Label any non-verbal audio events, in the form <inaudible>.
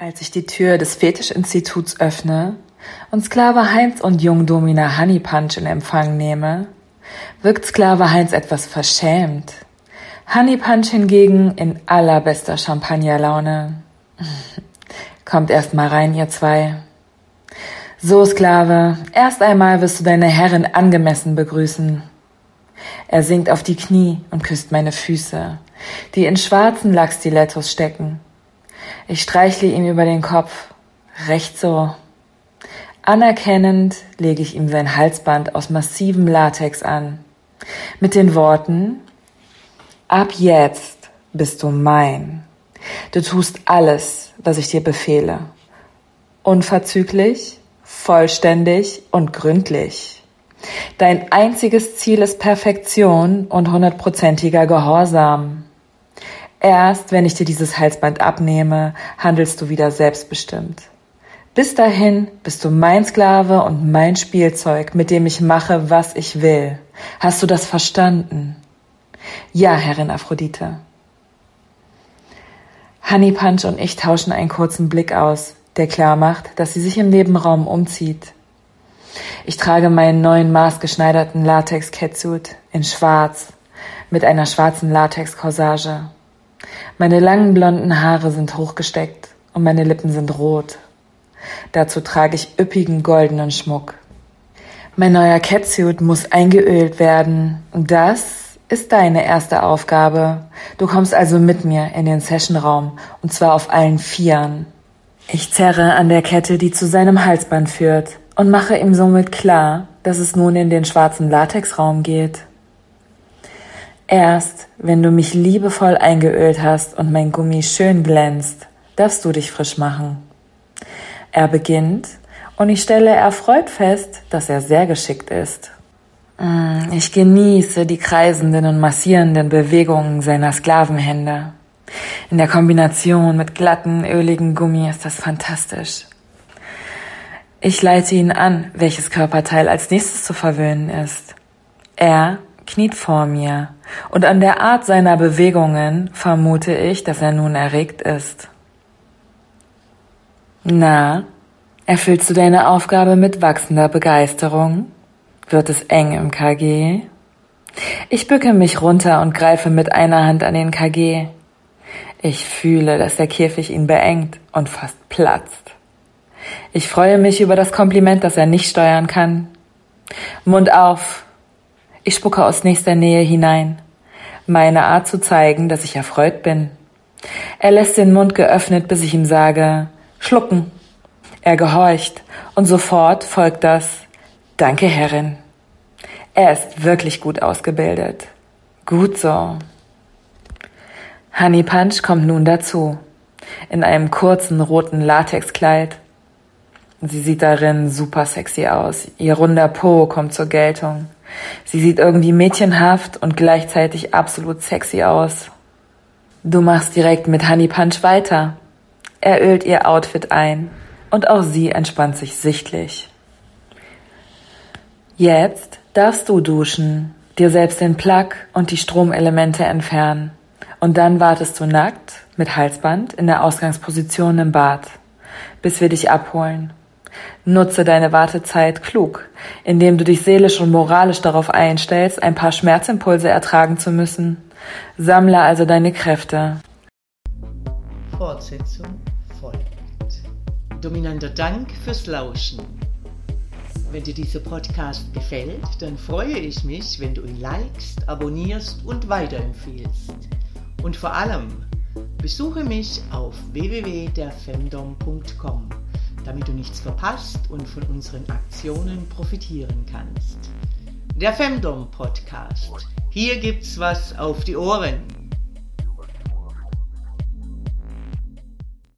Als ich die Tür des Fetischinstituts öffne und Sklave Heinz und Jungdomina Honey Punch in Empfang nehme, wirkt Sklave Heinz etwas verschämt. Honey Punch hingegen in allerbester Champagnerlaune. <laughs> Kommt erst mal rein, ihr zwei. So, Sklave, erst einmal wirst du deine Herrin angemessen begrüßen. Er sinkt auf die Knie und küsst meine Füße, die in schwarzen Lackstilettos stecken. Ich streichle ihm über den Kopf. Recht so. Anerkennend lege ich ihm sein Halsband aus massivem Latex an. Mit den Worten, ab jetzt bist du mein. Du tust alles, was ich dir befehle. Unverzüglich, vollständig und gründlich. Dein einziges Ziel ist Perfektion und hundertprozentiger Gehorsam. Erst wenn ich dir dieses Halsband abnehme, handelst du wieder selbstbestimmt. Bis dahin bist du mein Sklave und mein Spielzeug, mit dem ich mache, was ich will. Hast du das verstanden? Ja, Herrin Aphrodite. Honey Punch und ich tauschen einen kurzen Blick aus, der klar macht, dass sie sich im Nebenraum umzieht. Ich trage meinen neuen maßgeschneiderten Latex-Catsuit in schwarz mit einer schwarzen Latex-Corsage. Meine langen blonden Haare sind hochgesteckt und meine Lippen sind rot. Dazu trage ich üppigen goldenen Schmuck. Mein neuer Catsuit muss eingeölt werden. Das ist deine erste Aufgabe. Du kommst also mit mir in den Sessionraum und zwar auf allen Vieren. Ich zerre an der Kette, die zu seinem Halsband führt und mache ihm somit klar, dass es nun in den schwarzen Latexraum geht. Erst wenn du mich liebevoll eingeölt hast und mein Gummi schön glänzt, darfst du dich frisch machen. Er beginnt und ich stelle erfreut fest, dass er sehr geschickt ist. Mm, ich genieße die kreisenden und massierenden Bewegungen seiner Sklavenhände. In der Kombination mit glatten, öligen Gummi ist das fantastisch. Ich leite ihn an, welches Körperteil als nächstes zu verwöhnen ist. Er kniet vor mir, und an der Art seiner Bewegungen vermute ich, dass er nun erregt ist. Na, erfüllst du deine Aufgabe mit wachsender Begeisterung? Wird es eng im KG? Ich bücke mich runter und greife mit einer Hand an den KG. Ich fühle, dass der Käfig ihn beengt und fast platzt. Ich freue mich über das Kompliment, das er nicht steuern kann. Mund auf, ich spucke aus nächster Nähe hinein. Meine Art zu zeigen, dass ich erfreut bin. Er lässt den Mund geöffnet, bis ich ihm sage, schlucken. Er gehorcht und sofort folgt das, danke Herrin. Er ist wirklich gut ausgebildet. Gut so. Honey Punch kommt nun dazu. In einem kurzen roten Latexkleid. Sie sieht darin super sexy aus. Ihr runder Po kommt zur Geltung. Sie sieht irgendwie mädchenhaft und gleichzeitig absolut sexy aus. Du machst direkt mit Honey Punch weiter. Er ölt ihr Outfit ein und auch sie entspannt sich sichtlich. Jetzt darfst du duschen, dir selbst den Plug und die Stromelemente entfernen. Und dann wartest du nackt mit Halsband in der Ausgangsposition im Bad, bis wir dich abholen. Nutze deine Wartezeit klug, indem du dich seelisch und moralisch darauf einstellst, ein paar Schmerzimpulse ertragen zu müssen. Sammle also deine Kräfte. Fortsetzung folgt. Dominanter Dank fürs Lauschen. Wenn dir dieser Podcast gefällt, dann freue ich mich, wenn du ihn likest, abonnierst und weiterempfiehlst. Und vor allem, besuche mich auf www.derfemdom.com damit du nichts verpasst und von unseren Aktionen profitieren kannst. Der Femdom Podcast. Hier gibt's was auf die Ohren.